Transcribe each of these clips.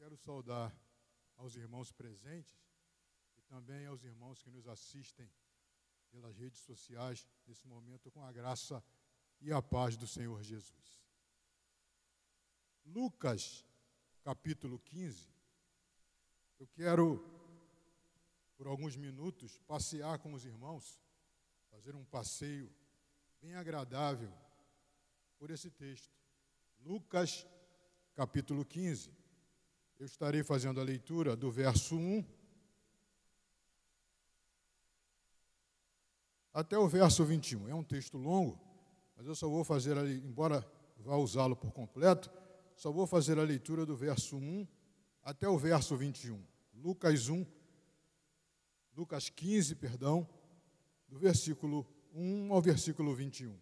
quero saudar aos irmãos presentes e também aos irmãos que nos assistem pelas redes sociais nesse momento com a graça e a paz do Senhor Jesus. Lucas, capítulo 15. Eu quero, por alguns minutos, passear com os irmãos, fazer um passeio bem agradável por esse texto. Lucas, capítulo 15. Eu estarei fazendo a leitura do verso 1 até o verso 21. É um texto longo, mas eu só vou fazer, ali, embora vá usá-lo por completo, só vou fazer a leitura do verso 1 até o verso 21. Lucas 1, Lucas 15, perdão, do versículo 1 ao versículo 21.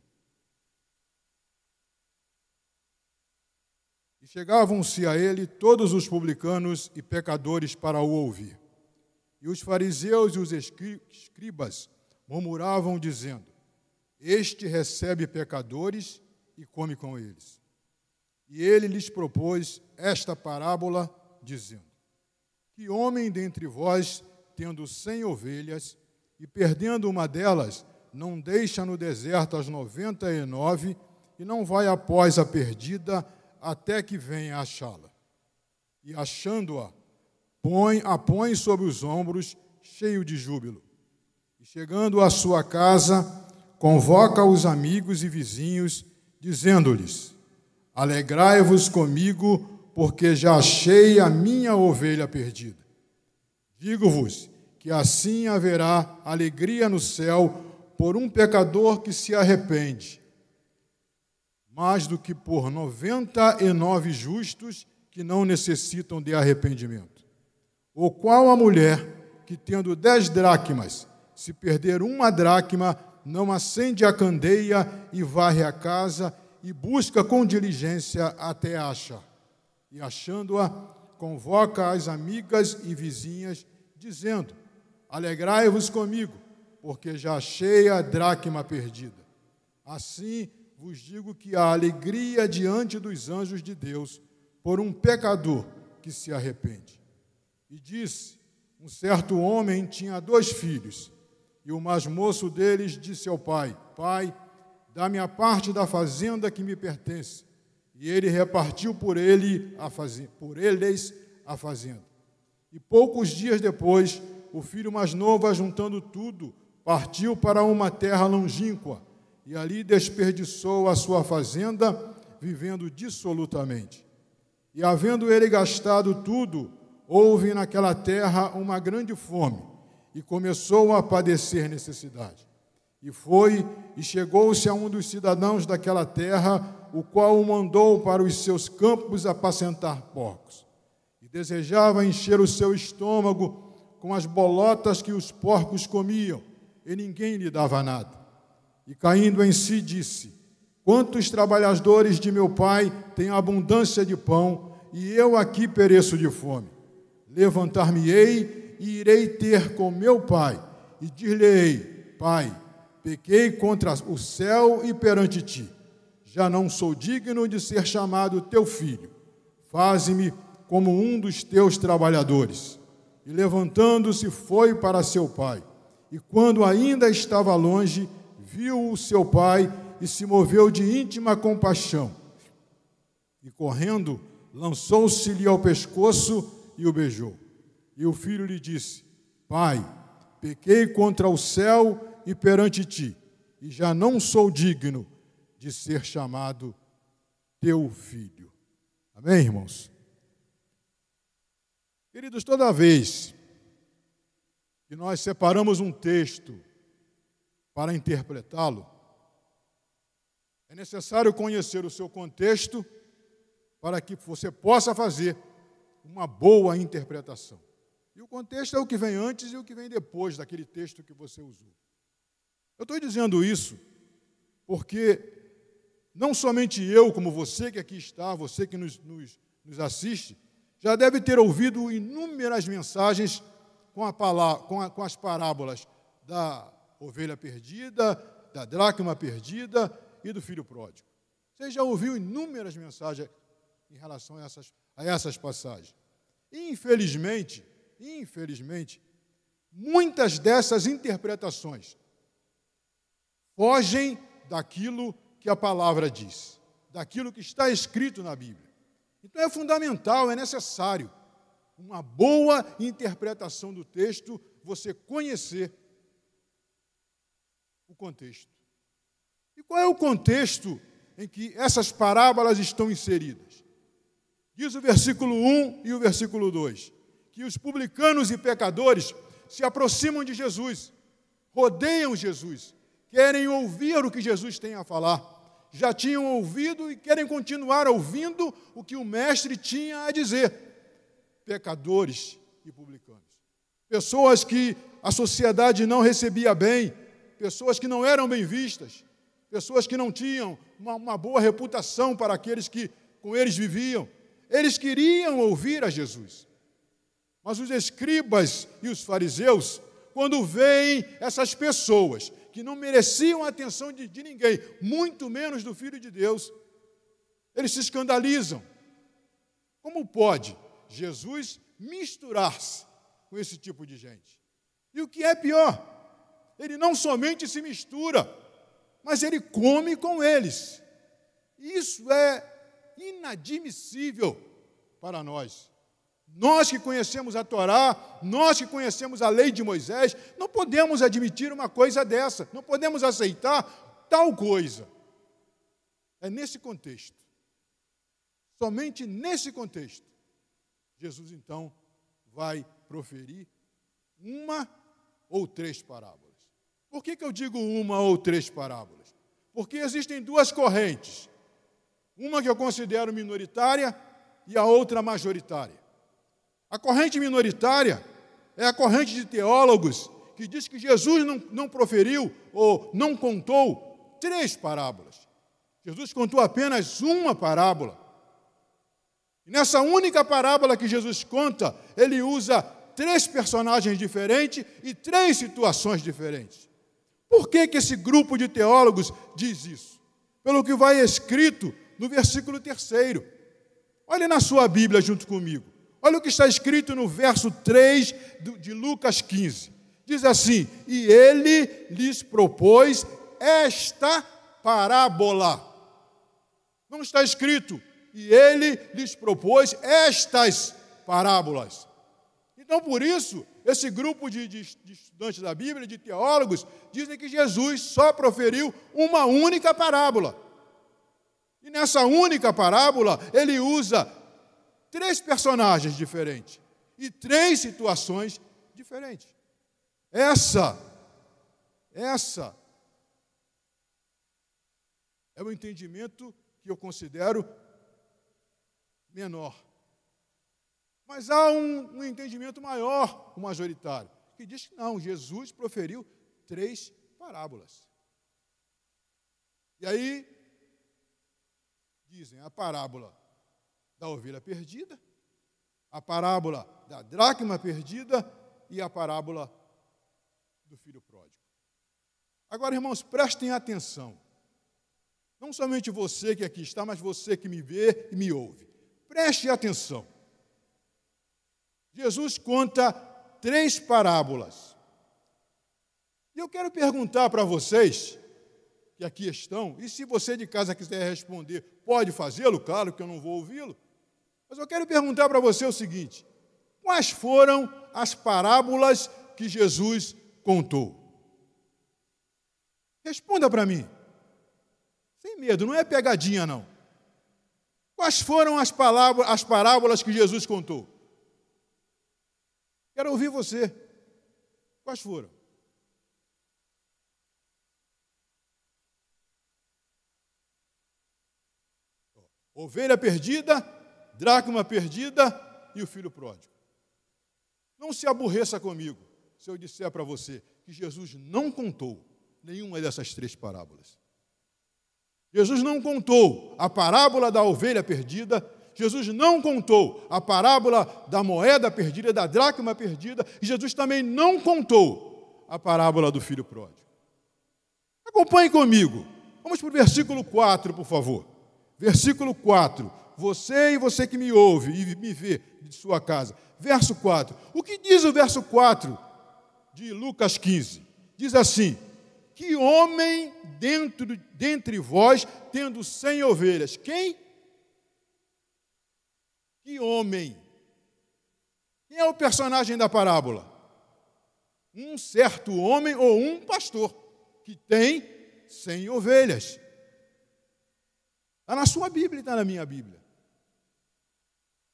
E chegavam-se a ele todos os publicanos e pecadores para o ouvir. E os fariseus e os escribas murmuravam, dizendo: Este recebe pecadores e come com eles. E ele lhes propôs esta parábola, dizendo: Que homem dentre vós, tendo cem ovelhas, e perdendo uma delas, não deixa no deserto as noventa e nove, e não vai após a perdida, até que venha achá-la. E achando-a, põe, a põe sobre os ombros, cheio de júbilo. E chegando à sua casa, convoca os amigos e vizinhos, dizendo-lhes: Alegrai-vos comigo, porque já achei a minha ovelha perdida. Digo-vos que assim haverá alegria no céu por um pecador que se arrepende mais do que por 99 justos que não necessitam de arrependimento. Ou qual a mulher que, tendo dez dracmas, se perder uma dracma, não acende a candeia e varre a casa e busca com diligência até achar. E achando-a, convoca as amigas e vizinhas, dizendo: Alegrai-vos comigo, porque já achei a dracma perdida. Assim, vos digo que há alegria diante dos anjos de Deus por um pecador que se arrepende. E disse: Um certo homem tinha dois filhos, e o mais moço deles disse ao pai: Pai, dá-me a parte da fazenda que me pertence. E ele repartiu por ele a fazenda, por eles a fazenda. E poucos dias depois, o filho mais novo, ajuntando tudo, partiu para uma terra longínqua e ali desperdiçou a sua fazenda, vivendo dissolutamente. E havendo ele gastado tudo, houve naquela terra uma grande fome, e começou a padecer necessidade. E foi e chegou-se a um dos cidadãos daquela terra, o qual o mandou para os seus campos apacentar porcos. E desejava encher o seu estômago com as bolotas que os porcos comiam, e ninguém lhe dava nada. E caindo em si, disse: Quantos trabalhadores de meu pai têm abundância de pão, e eu aqui pereço de fome? Levantar-me-ei e irei ter com meu pai, e dir-lhe-ei: Pai, pequei contra o céu e perante ti. Já não sou digno de ser chamado teu filho. Faze-me como um dos teus trabalhadores. E levantando-se, foi para seu pai. E quando ainda estava longe, viu o seu pai e se moveu de íntima compaixão. E correndo, lançou-se-lhe ao pescoço e o beijou. E o filho lhe disse: Pai, pequei contra o céu e perante ti, e já não sou digno de ser chamado teu filho. Amém, irmãos? Queridos, toda vez que nós separamos um texto para interpretá-lo, é necessário conhecer o seu contexto para que você possa fazer uma boa interpretação. E o contexto é o que vem antes e o que vem depois daquele texto que você usou. Eu estou dizendo isso porque não somente eu, como você que aqui está, você que nos, nos, nos assiste, já deve ter ouvido inúmeras mensagens com, a palavra, com, a, com as parábolas da ovelha perdida, da dracma perdida e do filho pródigo. Você já ouviu inúmeras mensagens em relação a essas, a essas passagens. Infelizmente, infelizmente, muitas dessas interpretações fogem daquilo que a palavra diz, daquilo que está escrito na Bíblia. Então é fundamental, é necessário uma boa interpretação do texto, você conhecer o contexto. E qual é o contexto em que essas parábolas estão inseridas? Diz o versículo 1 e o versículo 2: que os publicanos e pecadores se aproximam de Jesus, rodeiam Jesus, querem ouvir o que Jesus tem a falar. Já tinham ouvido e querem continuar ouvindo o que o Mestre tinha a dizer. Pecadores e publicanos. Pessoas que a sociedade não recebia bem, pessoas que não eram bem vistas, pessoas que não tinham uma, uma boa reputação para aqueles que com eles viviam. Eles queriam ouvir a Jesus. Mas os escribas e os fariseus, quando veem essas pessoas que não mereciam a atenção de, de ninguém, muito menos do Filho de Deus, eles se escandalizam. Como pode Jesus misturar-se com esse tipo de gente? E o que é pior, ele não somente se mistura, mas ele come com eles. Isso é inadmissível para nós. Nós que conhecemos a Torá, nós que conhecemos a lei de Moisés, não podemos admitir uma coisa dessa, não podemos aceitar tal coisa. É nesse contexto, somente nesse contexto, Jesus então vai proferir uma ou três parábolas. Por que, que eu digo uma ou três parábolas? Porque existem duas correntes. Uma que eu considero minoritária e a outra majoritária. A corrente minoritária é a corrente de teólogos que diz que Jesus não, não proferiu ou não contou três parábolas. Jesus contou apenas uma parábola. E nessa única parábola que Jesus conta, ele usa três personagens diferentes e três situações diferentes. Por que, que esse grupo de teólogos diz isso? Pelo que vai escrito no versículo terceiro. Olhe na sua Bíblia junto comigo. Olha o que está escrito no verso 3 de Lucas 15. Diz assim: E ele lhes propôs esta parábola. Não está escrito, e ele lhes propôs estas parábolas. Então, por isso, esse grupo de, de, de, estudantes da Bíblia, de teólogos, dizem que Jesus só proferiu uma única parábola. E nessa única parábola, ele usa três personagens diferentes e três situações diferentes. Essa, essa é o entendimento que eu considero menor. Mas há um, um entendimento maior, o majoritário, que diz que não, Jesus proferiu três parábolas. E aí, dizem a parábola da ovelha perdida, a parábola da dracma perdida e a parábola do filho pródigo. Agora, irmãos, prestem atenção. Não somente você que aqui está, mas você que me vê e me ouve. Preste atenção. Jesus conta três parábolas. E eu quero perguntar para vocês que aqui estão, e se você de casa quiser responder, pode fazê-lo, claro que eu não vou ouvi-lo. Mas eu quero perguntar para você o seguinte: quais foram as parábolas que Jesus contou? Responda para mim. Sem medo, não é pegadinha, não. Quais foram as, palavras, as parábolas que Jesus contou? Quero ouvir você. Quais foram? Ovelha perdida, dracma perdida e o filho pródigo. Não se aborreça comigo se eu disser para você que Jesus não contou nenhuma dessas três parábolas. Jesus não contou a parábola da ovelha perdida, Jesus não contou a parábola da moeda perdida, da dracma perdida, e Jesus também não contou a parábola do filho pródigo. Acompanhe comigo. Vamos para o versículo 4, por favor. Versículo 4 você e você que me ouve e me vê de sua casa. Verso 4. O que diz o verso 4 de Lucas 15? Diz assim: Que homem dentro, dentre vós tendo cem ovelhas? Quem? Que homem? Quem é o personagem da parábola? Um certo homem ou um pastor que tem cem ovelhas. Está na sua Bíblia está na minha Bíblia.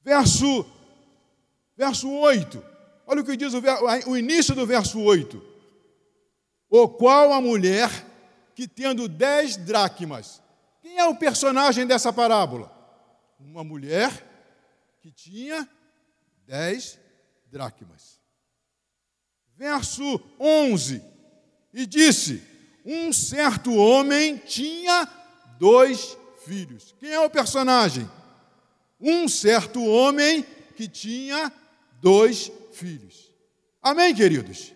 Verso, verso 8. Olha o que diz o, o início do verso 8. O qual a mulher que tendo dez dracmas. Quem é o personagem dessa parábola? Uma mulher que tinha dez dracmas. Verso 11. E disse: Um certo homem tinha dois filhos. Quem é o personagem? Um certo homem que tinha dois filhos. Amém, queridos?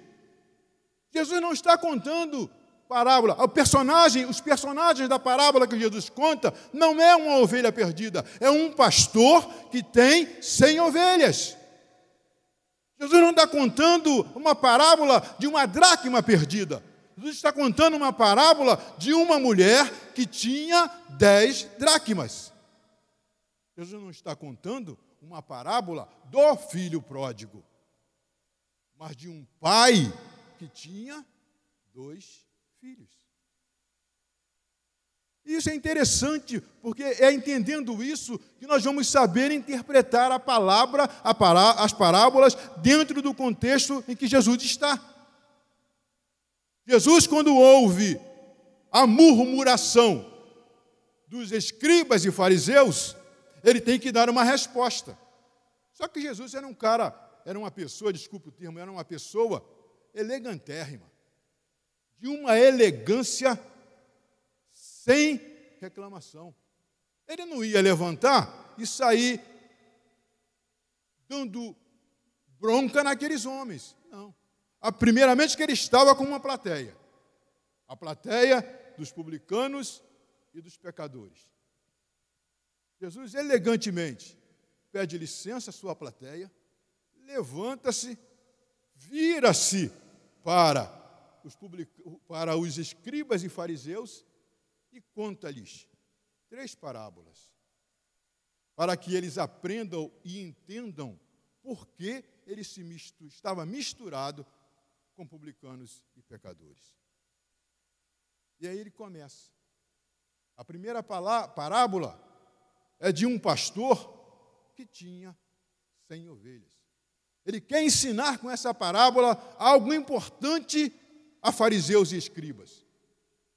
Jesus não está contando parábola. O personagem, os personagens da parábola que Jesus conta não é uma ovelha perdida, é um pastor que tem cem ovelhas. Jesus não está contando uma parábola de uma dracma perdida. Jesus está contando uma parábola de uma mulher que tinha dez dracmas. Jesus não está contando uma parábola do filho pródigo, mas de um pai que tinha dois filhos. Isso é interessante, porque é entendendo isso que nós vamos saber interpretar a palavra, a pará, as parábolas, dentro do contexto em que Jesus está. Jesus, quando ouve a murmuração dos escribas e fariseus, ele tem que dar uma resposta. Só que Jesus era um cara, era uma pessoa, desculpe o termo, era uma pessoa elegantérrima, de uma elegância sem reclamação. Ele não ia levantar e sair dando bronca naqueles homens. Não. A, primeiramente que ele estava com uma plateia. A plateia dos publicanos e dos pecadores. Jesus elegantemente pede licença à sua plateia, levanta-se, vira-se para os, public... para os escribas e fariseus e conta-lhes três parábolas, para que eles aprendam e entendam por que ele se mistu... estava misturado com publicanos e pecadores. E aí ele começa. A primeira parábola é de um pastor que tinha cem ovelhas. Ele quer ensinar com essa parábola algo importante a fariseus e escribas.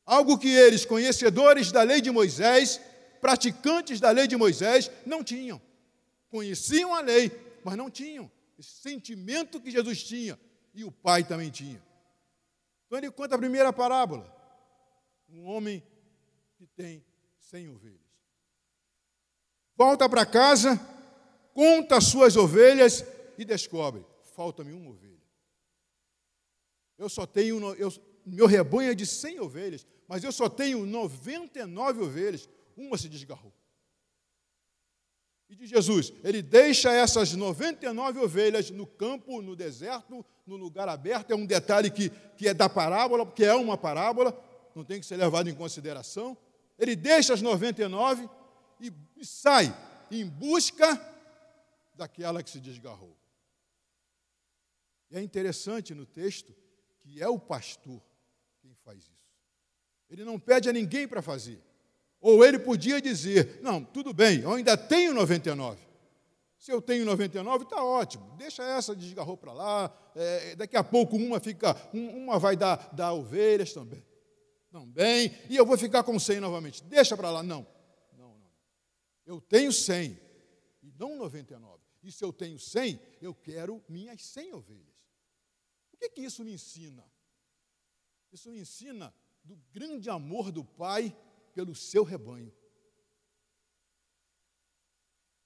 Algo que eles, conhecedores da lei de Moisés, praticantes da lei de Moisés, não tinham. Conheciam a lei, mas não tinham esse sentimento que Jesus tinha e o pai também tinha. Então ele conta a primeira parábola. Um homem que tem cem ovelhas. Volta para casa, conta as suas ovelhas e descobre: falta-me uma ovelha. Eu só tenho, eu, meu rebanho é de cem ovelhas, mas eu só tenho 99 ovelhas, uma se desgarrou e de Jesus. Ele deixa essas 99 ovelhas no campo, no deserto, no lugar aberto. É um detalhe que, que é da parábola, porque é uma parábola, não tem que ser levado em consideração. Ele deixa as 99 e, e sai em busca daquela que se desgarrou. E é interessante no texto que é o pastor quem faz isso. Ele não pede a ninguém para fazer. Ou ele podia dizer: Não, tudo bem, eu ainda tenho 99. Se eu tenho 99, está ótimo, deixa essa desgarrou para lá, é, daqui a pouco uma fica, uma vai dar, dar ovelhas também. Também, e eu vou ficar com 100 novamente. Deixa para lá. Não, não, não. Eu tenho 100 e não 99. E se eu tenho 100, eu quero minhas 100 ovelhas. Que, que isso me ensina? Isso me ensina do grande amor do Pai pelo seu rebanho.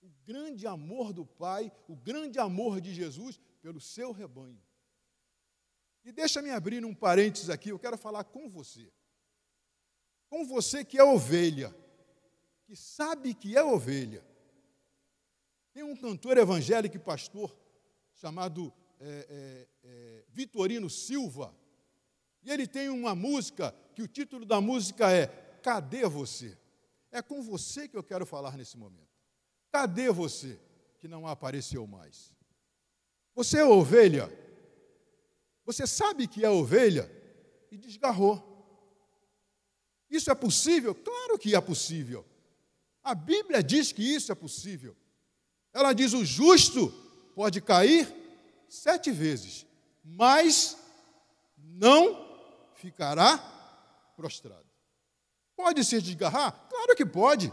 O grande amor do Pai, o grande amor de Jesus pelo seu rebanho. E deixa-me abrir um parênteses aqui, eu quero falar com você. Com você que é ovelha, que sabe que é ovelha, Tem um cantor evangélico e pastor chamado é, é, é, Vitorino Silva, e ele tem uma música que o título da música é Cadê você? É com você que eu quero falar nesse momento. Cadê você que não apareceu mais? Você é ovelha. Você sabe que é ovelha e desgarrou. Isso é possível? Claro que é possível. A Bíblia diz que isso é possível. Ela diz: o justo pode cair sete vezes, mas não ficará prostrado. Pode se desgarrar? Claro que pode.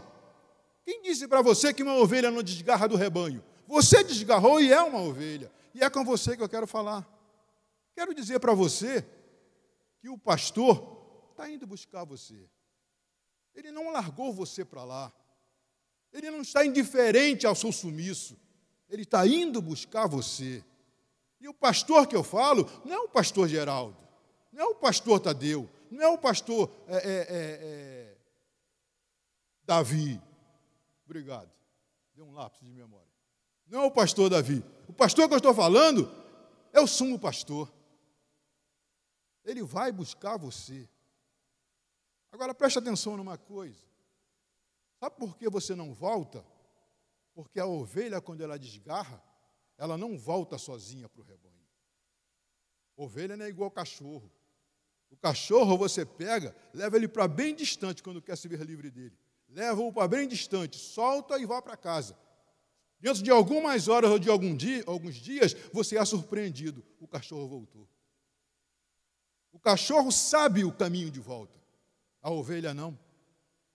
Quem disse para você que uma ovelha não desgarra do rebanho? Você desgarrou e é uma ovelha. E é com você que eu quero falar. Quero dizer para você que o pastor está indo buscar você. Ele não largou você para lá. Ele não está indiferente ao seu sumiço. Ele está indo buscar você. E o pastor que eu falo não é o pastor Geraldo, não é o pastor Tadeu, não é o pastor é, é, é, é Davi. Obrigado. Deu um lápis de memória. Não é o pastor Davi. O pastor que eu estou falando é o sumo pastor. Ele vai buscar você. Agora preste atenção numa coisa. Sabe por que você não volta? Porque a ovelha, quando ela desgarra, ela não volta sozinha para o rebanho. Ovelha não é igual cachorro. O cachorro você pega, leva ele para bem distante quando quer se ver livre dele. Leva-o para bem distante, solta e vá para casa. Dentro de algumas horas ou de algum dia, alguns dias, você é surpreendido. O cachorro voltou. O cachorro sabe o caminho de volta. A ovelha não.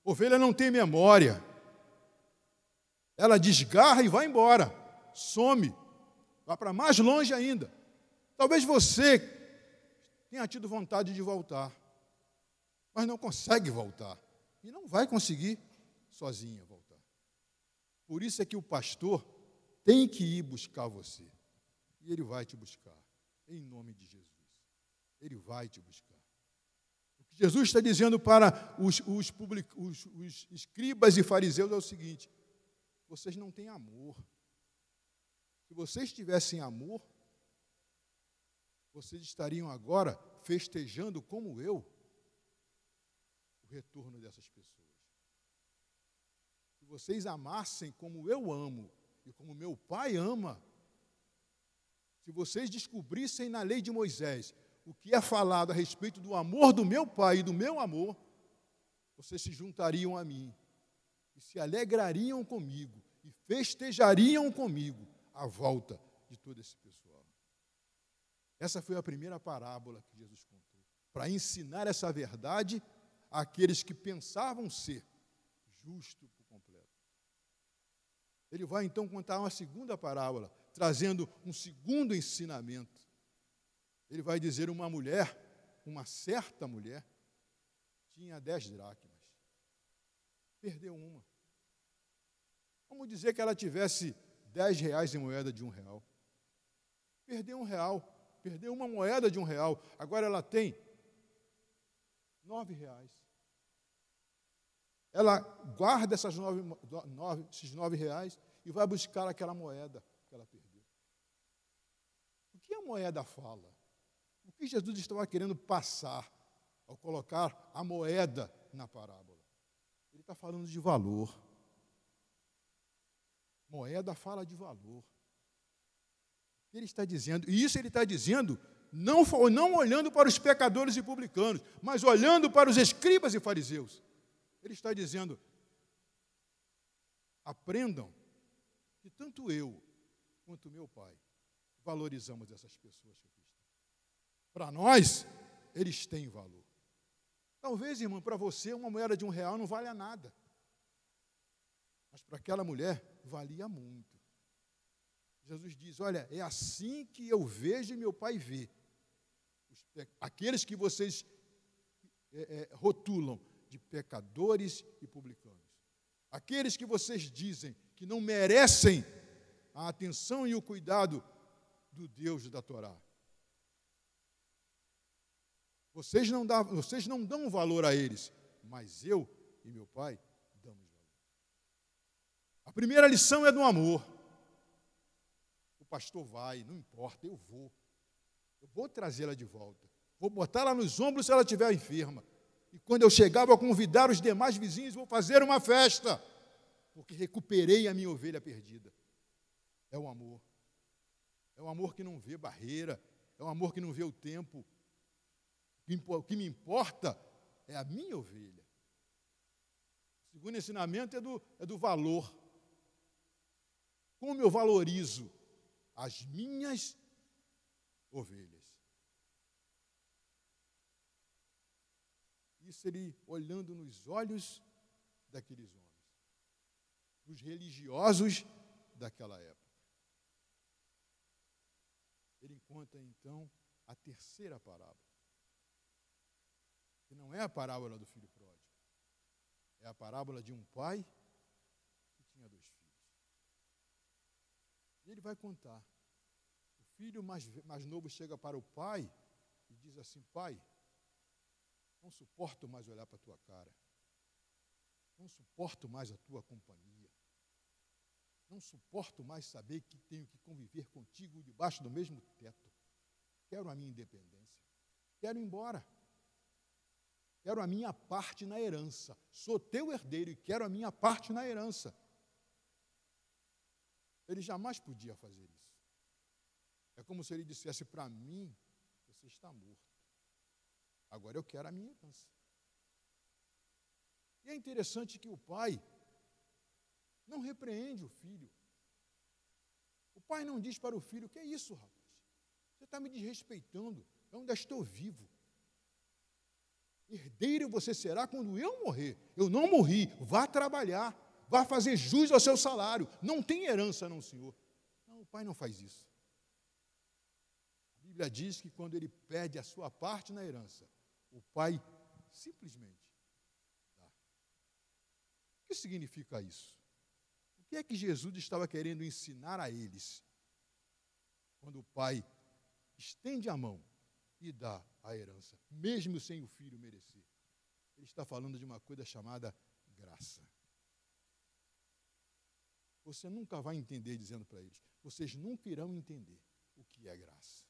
A ovelha não tem memória. Ela desgarra e vai embora. Some. Vai para mais longe ainda. Talvez você tenha tido vontade de voltar, mas não consegue voltar. E não vai conseguir sozinha voltar. Por isso é que o pastor tem que ir buscar você. E ele vai te buscar. Em nome de Jesus. Ele vai te buscar. O que Jesus está dizendo para os, os, public, os, os escribas e fariseus é o seguinte: vocês não têm amor. Se vocês tivessem amor, vocês estariam agora festejando como eu o retorno dessas pessoas. Se vocês amassem como eu amo e como meu pai ama, se vocês descobrissem na lei de Moisés o que é falado a respeito do amor do meu pai e do meu amor, vocês se juntariam a mim e se alegrariam comigo e festejariam comigo a volta de todo esse pessoal. Essa foi a primeira parábola que Jesus contou, para ensinar essa verdade àqueles que pensavam ser justo por completo. Ele vai então contar uma segunda parábola, trazendo um segundo ensinamento ele vai dizer: uma mulher, uma certa mulher, tinha dez dracmas, perdeu uma. Vamos dizer que ela tivesse dez reais em moeda de um real. Perdeu um real, perdeu uma moeda de um real, agora ela tem nove reais. Ela guarda essas nove, nove, esses nove reais e vai buscar aquela moeda que ela perdeu. O que a moeda fala? que Jesus estava querendo passar ao colocar a moeda na parábola? Ele está falando de valor. Moeda fala de valor. Ele está dizendo, e isso ele está dizendo, não, não olhando para os pecadores e publicanos, mas olhando para os escribas e fariseus. Ele está dizendo: aprendam que tanto eu quanto meu pai valorizamos essas pessoas para nós, eles têm valor. Talvez, irmão, para você uma moeda de um real não valha nada. Mas para aquela mulher valia muito. Jesus diz: Olha, é assim que eu vejo e meu pai vê. Aqueles que vocês é, é, rotulam de pecadores e publicanos. Aqueles que vocês dizem que não merecem a atenção e o cuidado do Deus da Torá. Vocês não, dá, vocês não dão valor a eles, mas eu e meu pai primeira lição é do amor. pastor vai, não importa, eu vou. Eu vou trazê-la de volta. Vou botá-la nos ombros se ela estiver enferma. E quando eu chegar, vou convidar os demais vizinhos, vou fazer uma festa, porque recuperei a minha ovelha perdida. É o amor. É um amor que não vê barreira, é um amor que não vê o tempo. O que me importa é a minha ovelha. O segundo ensinamento é do, é do valor. Como eu valorizo as minhas ovelhas. Isso ele olhando nos olhos daqueles homens, dos religiosos daquela época. Ele conta então a terceira parábola, que não é a parábola do filho pródigo, é a parábola de um pai que tinha dois filhos. E ele vai contar. O filho mais, mais novo chega para o pai e diz assim: Pai, não suporto mais olhar para a tua cara. Não suporto mais a tua companhia. Não suporto mais saber que tenho que conviver contigo debaixo do mesmo teto. Quero a minha independência. Quero ir embora. Quero a minha parte na herança. Sou teu herdeiro e quero a minha parte na herança. Ele jamais podia fazer isso. É como se ele dissesse para mim: Você está morto. Agora eu quero a minha herança. E é interessante que o pai não repreende o filho. O pai não diz para o filho: Que é isso, rapaz? Você está me desrespeitando. Eu ainda estou vivo. Herdeiro você será quando eu morrer. Eu não morri. Vá trabalhar. Vá fazer jus ao seu salário. Não tem herança, não, senhor. Não, o pai não faz isso. A Bíblia diz que quando ele pede a sua parte na herança, o pai simplesmente dá. O que significa isso? O que é que Jesus estava querendo ensinar a eles? Quando o pai estende a mão e dá a herança, mesmo sem o filho merecer. Ele está falando de uma coisa chamada graça. Você nunca vai entender dizendo para eles, vocês nunca irão entender o que é graça.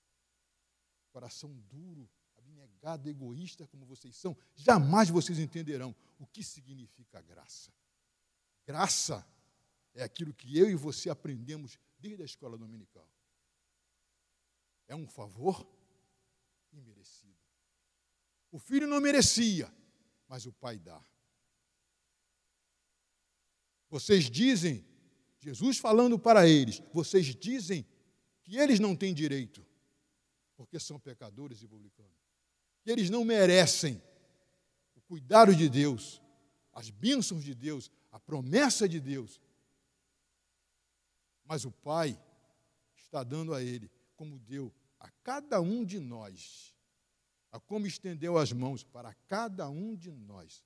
Coração duro abnegado, egoísta como vocês são, jamais vocês entenderão o que significa graça. Graça é aquilo que eu e você aprendemos desde a escola dominical. É um favor imerecido. O filho não merecia, mas o pai dá. Vocês dizem, Jesus falando para eles, vocês dizem que eles não têm direito, porque são pecadores e publicanos que eles não merecem o cuidado de Deus, as bênçãos de Deus, a promessa de Deus. Mas o Pai está dando a ele, como deu a cada um de nós, a como estendeu as mãos para cada um de nós,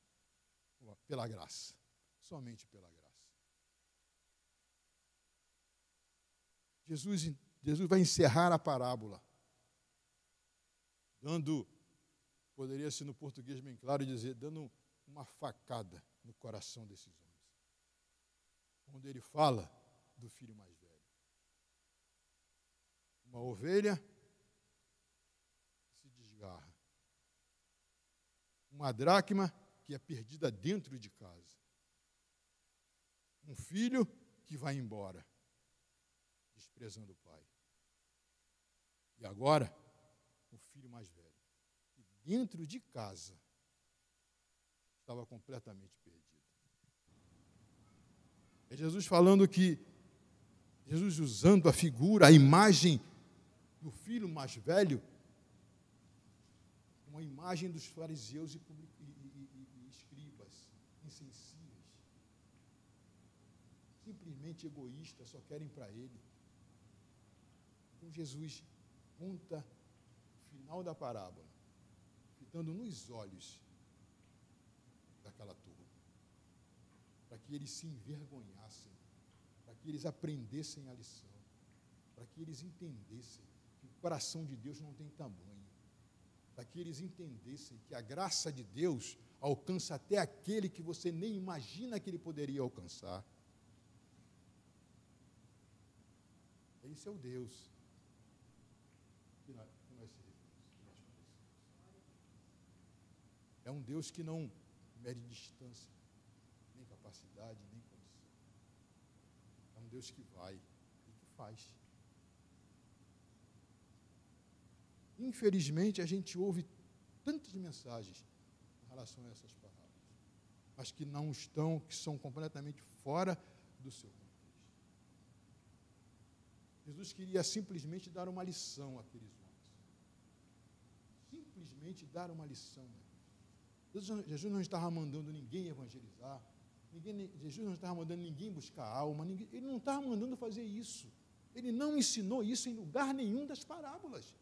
pela graça, somente pela graça. Jesus, Jesus vai encerrar a parábola, dando poderia ser no português bem claro dizer, dando uma facada no coração desses homens. Quando ele fala do filho mais velho. Uma ovelha se desgarra. Uma dracma que é perdida dentro de casa. Um filho que vai embora, desprezando o pai. E agora, o filho mais velho dentro de casa, estava completamente perdido. É Jesus falando que, Jesus usando a figura, a imagem do filho mais velho, uma imagem dos fariseus e, e, e, e escribas, insensíveis, simplesmente egoístas, só querem para ele. Então Jesus conta o final da parábola estando nos olhos daquela turma, para que eles se envergonhassem, para que eles aprendessem a lição, para que eles entendessem que o coração de Deus não tem tamanho, para que eles entendessem que a graça de Deus alcança até aquele que você nem imagina que ele poderia alcançar. Esse é o Deus que nós, que nós servimos. É um Deus que não mede distância, nem capacidade, nem condição. É um Deus que vai e que faz. Infelizmente, a gente ouve tantas mensagens em relação a essas palavras, mas que não estão, que são completamente fora do seu. Jesus queria simplesmente dar uma lição àqueles homens. Simplesmente dar uma lição. Jesus não estava mandando ninguém evangelizar. Ninguém, Jesus não estava mandando ninguém buscar alma. Ninguém, ele não estava mandando fazer isso. Ele não ensinou isso em lugar nenhum das parábolas.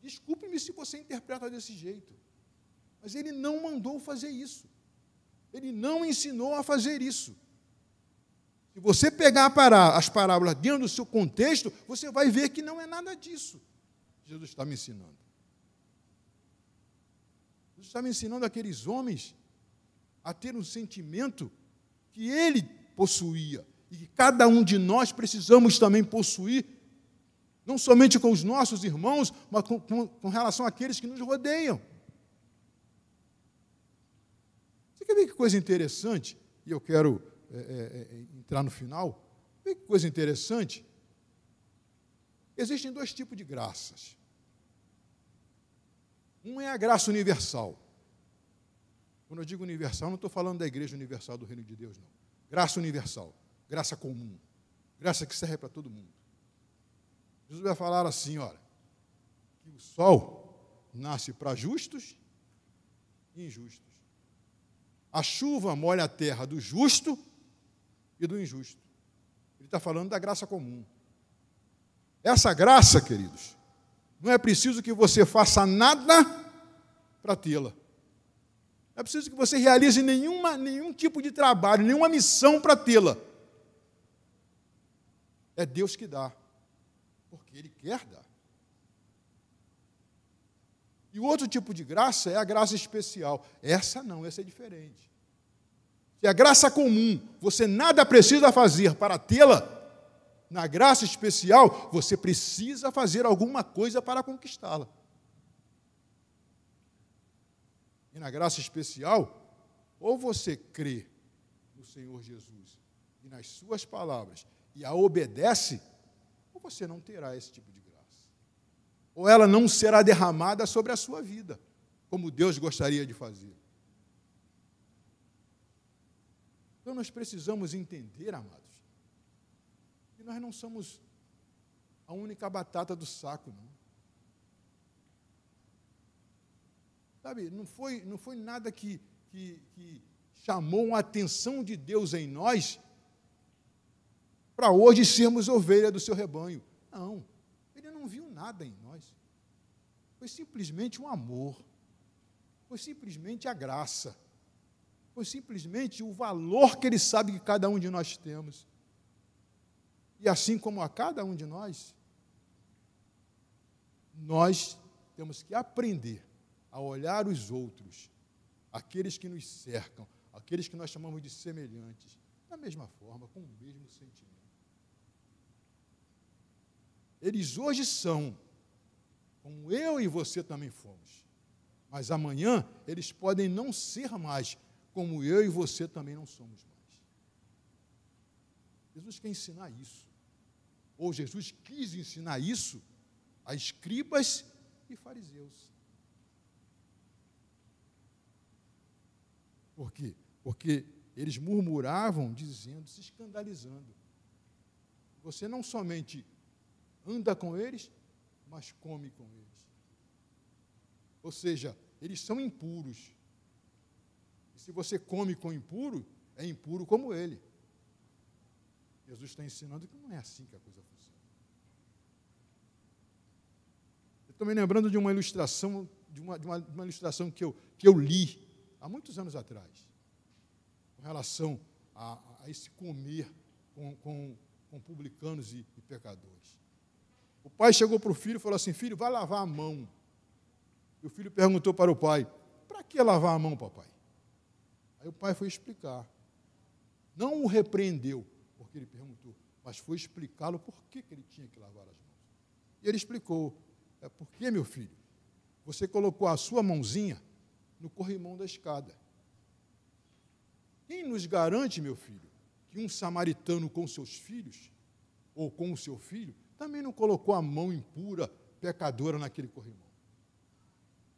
Desculpe-me se você interpreta desse jeito. Mas ele não mandou fazer isso. Ele não ensinou a fazer isso. Se você pegar as parábolas dentro do seu contexto, você vai ver que não é nada disso. Jesus está me ensinando. Jesus está me ensinando aqueles homens a ter um sentimento que ele possuía e que cada um de nós precisamos também possuir não somente com os nossos irmãos, mas com, com, com relação àqueles que nos rodeiam. Você quer ver que coisa interessante? E eu quero é, é, é entrar no final. Que coisa interessante. Existem dois tipos de graças. Um é a graça universal. Quando eu digo universal, não estou falando da Igreja Universal do Reino de Deus, não. Graça universal, graça comum, graça que serve para todo mundo. Jesus vai falar assim, olha, que o sol nasce para justos e injustos. A chuva molha a terra do justo e do injusto. Ele está falando da graça comum. Essa graça, queridos, não é preciso que você faça nada para tê-la. Não é preciso que você realize nenhuma, nenhum tipo de trabalho, nenhuma missão para tê-la. É Deus que dá porque Ele quer dar. E o outro tipo de graça é a graça especial. Essa não, essa é diferente. Se a graça comum você nada precisa fazer para tê-la, na graça especial você precisa fazer alguma coisa para conquistá-la. E na graça especial, ou você crê no Senhor Jesus e nas Suas palavras e a obedece, você não terá esse tipo de graça. Ou ela não será derramada sobre a sua vida, como Deus gostaria de fazer. Então nós precisamos entender, amados, que nós não somos a única batata do saco, não. Sabe, não foi, não foi nada que, que, que chamou a atenção de Deus em nós para hoje sermos ovelha do seu rebanho. Não, ele não viu nada em nós. Foi simplesmente um amor, foi simplesmente a graça, foi simplesmente o valor que ele sabe que cada um de nós temos. E assim como a cada um de nós, nós temos que aprender a olhar os outros, aqueles que nos cercam, aqueles que nós chamamos de semelhantes, da mesma forma, com o mesmo sentimento. Eles hoje são, como eu e você também fomos. Mas amanhã eles podem não ser mais, como eu e você também não somos mais. Jesus quer ensinar isso. Ou Jesus quis ensinar isso a escribas e fariseus. Por quê? Porque eles murmuravam, dizendo, se escandalizando. Você não somente anda com eles, mas come com eles. Ou seja, eles são impuros. E se você come com impuro, é impuro como ele. Jesus está ensinando que não é assim que a coisa funciona. Eu estou me lembrando de uma ilustração, de uma, de uma, de uma ilustração que eu, que eu li há muitos anos atrás, com relação a, a esse comer com, com, com publicanos e, e pecadores. O pai chegou para o filho e falou assim: Filho, vai lavar a mão. E o filho perguntou para o pai: Para que lavar a mão, papai? Aí o pai foi explicar. Não o repreendeu, porque ele perguntou: mas foi explicá-lo por que, que ele tinha que lavar as mãos. E ele explicou: é porque, meu filho, você colocou a sua mãozinha no corrimão da escada. Quem nos garante, meu filho, que um samaritano com seus filhos, ou com o seu filho, também não colocou a mão impura, pecadora naquele corrimão?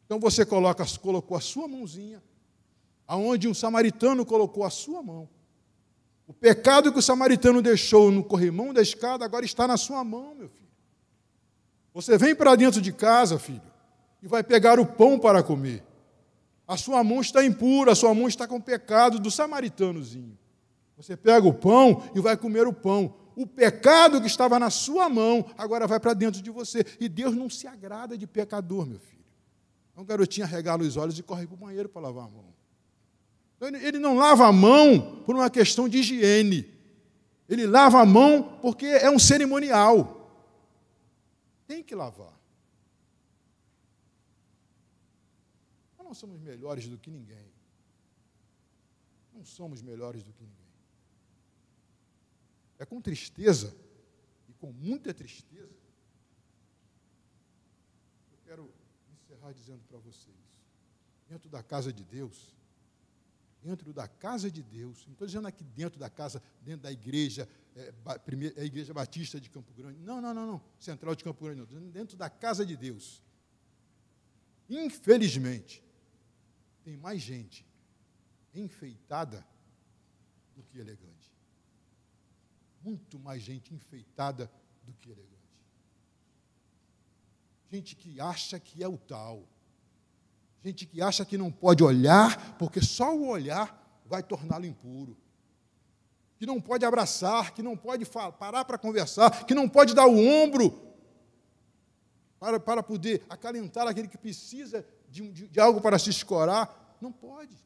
Então você coloca, colocou a sua mãozinha, aonde um samaritano colocou a sua mão. O pecado que o samaritano deixou no corrimão da escada agora está na sua mão, meu filho. Você vem para dentro de casa, filho, e vai pegar o pão para comer. A sua mão está impura, a sua mão está com o pecado do samaritanozinho. Você pega o pão e vai comer o pão. O pecado que estava na sua mão agora vai para dentro de você. E Deus não se agrada de pecador, meu filho. Então, o garotinho arregala os olhos e corre para o banheiro para lavar a mão. Ele não lava a mão por uma questão de higiene. Ele lava a mão porque é um cerimonial. Tem que lavar. não somos melhores do que ninguém. Não somos melhores do que ninguém. É com tristeza e com muita tristeza. Eu quero encerrar dizendo para vocês: dentro da casa de Deus, dentro da casa de Deus, não estou dizendo aqui dentro da casa, dentro da igreja, é, é a igreja batista de Campo Grande, não, não, não, não, central de Campo Grande, não, dentro da casa de Deus. Infelizmente, tem mais gente enfeitada do que elegante. Muito mais gente enfeitada do que elegante. Gente que acha que é o tal. Gente que acha que não pode olhar, porque só o olhar vai torná-lo impuro. Que não pode abraçar, que não pode parar para conversar, que não pode dar o ombro para, para poder acalentar aquele que precisa de, de, de algo para se escorar. Não pode.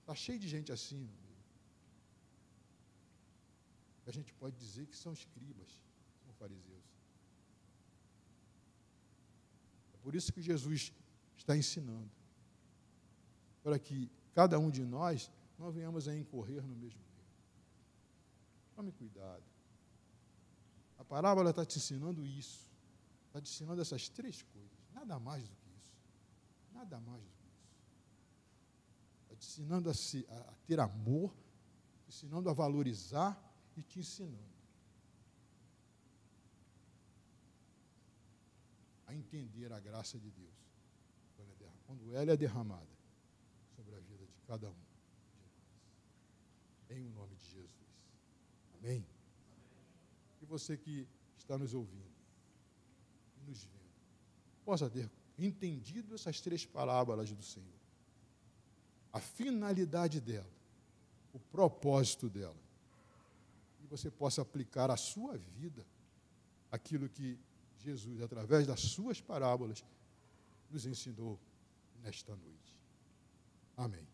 Está cheio de gente assim. A gente pode dizer que são escribas, são fariseus. É por isso que Jesus está ensinando. Para que cada um de nós não venhamos a incorrer no mesmo erro. Tome cuidado. A parábola está te ensinando isso. Está te ensinando essas três coisas. Nada mais do que isso. Nada mais do que isso. Está te ensinando a, se, a, a ter amor, te ensinando a valorizar e te ensinando a entender a graça de Deus quando ela é derramada sobre a vida de cada um de nós. Em o nome de Jesus. Amém? E você que está nos ouvindo e nos vendo, possa ter entendido essas três parábolas do Senhor. A finalidade dela, o propósito dela. E você possa aplicar à sua vida aquilo que Jesus, através das suas parábolas, nos ensinou nesta noite. Amém.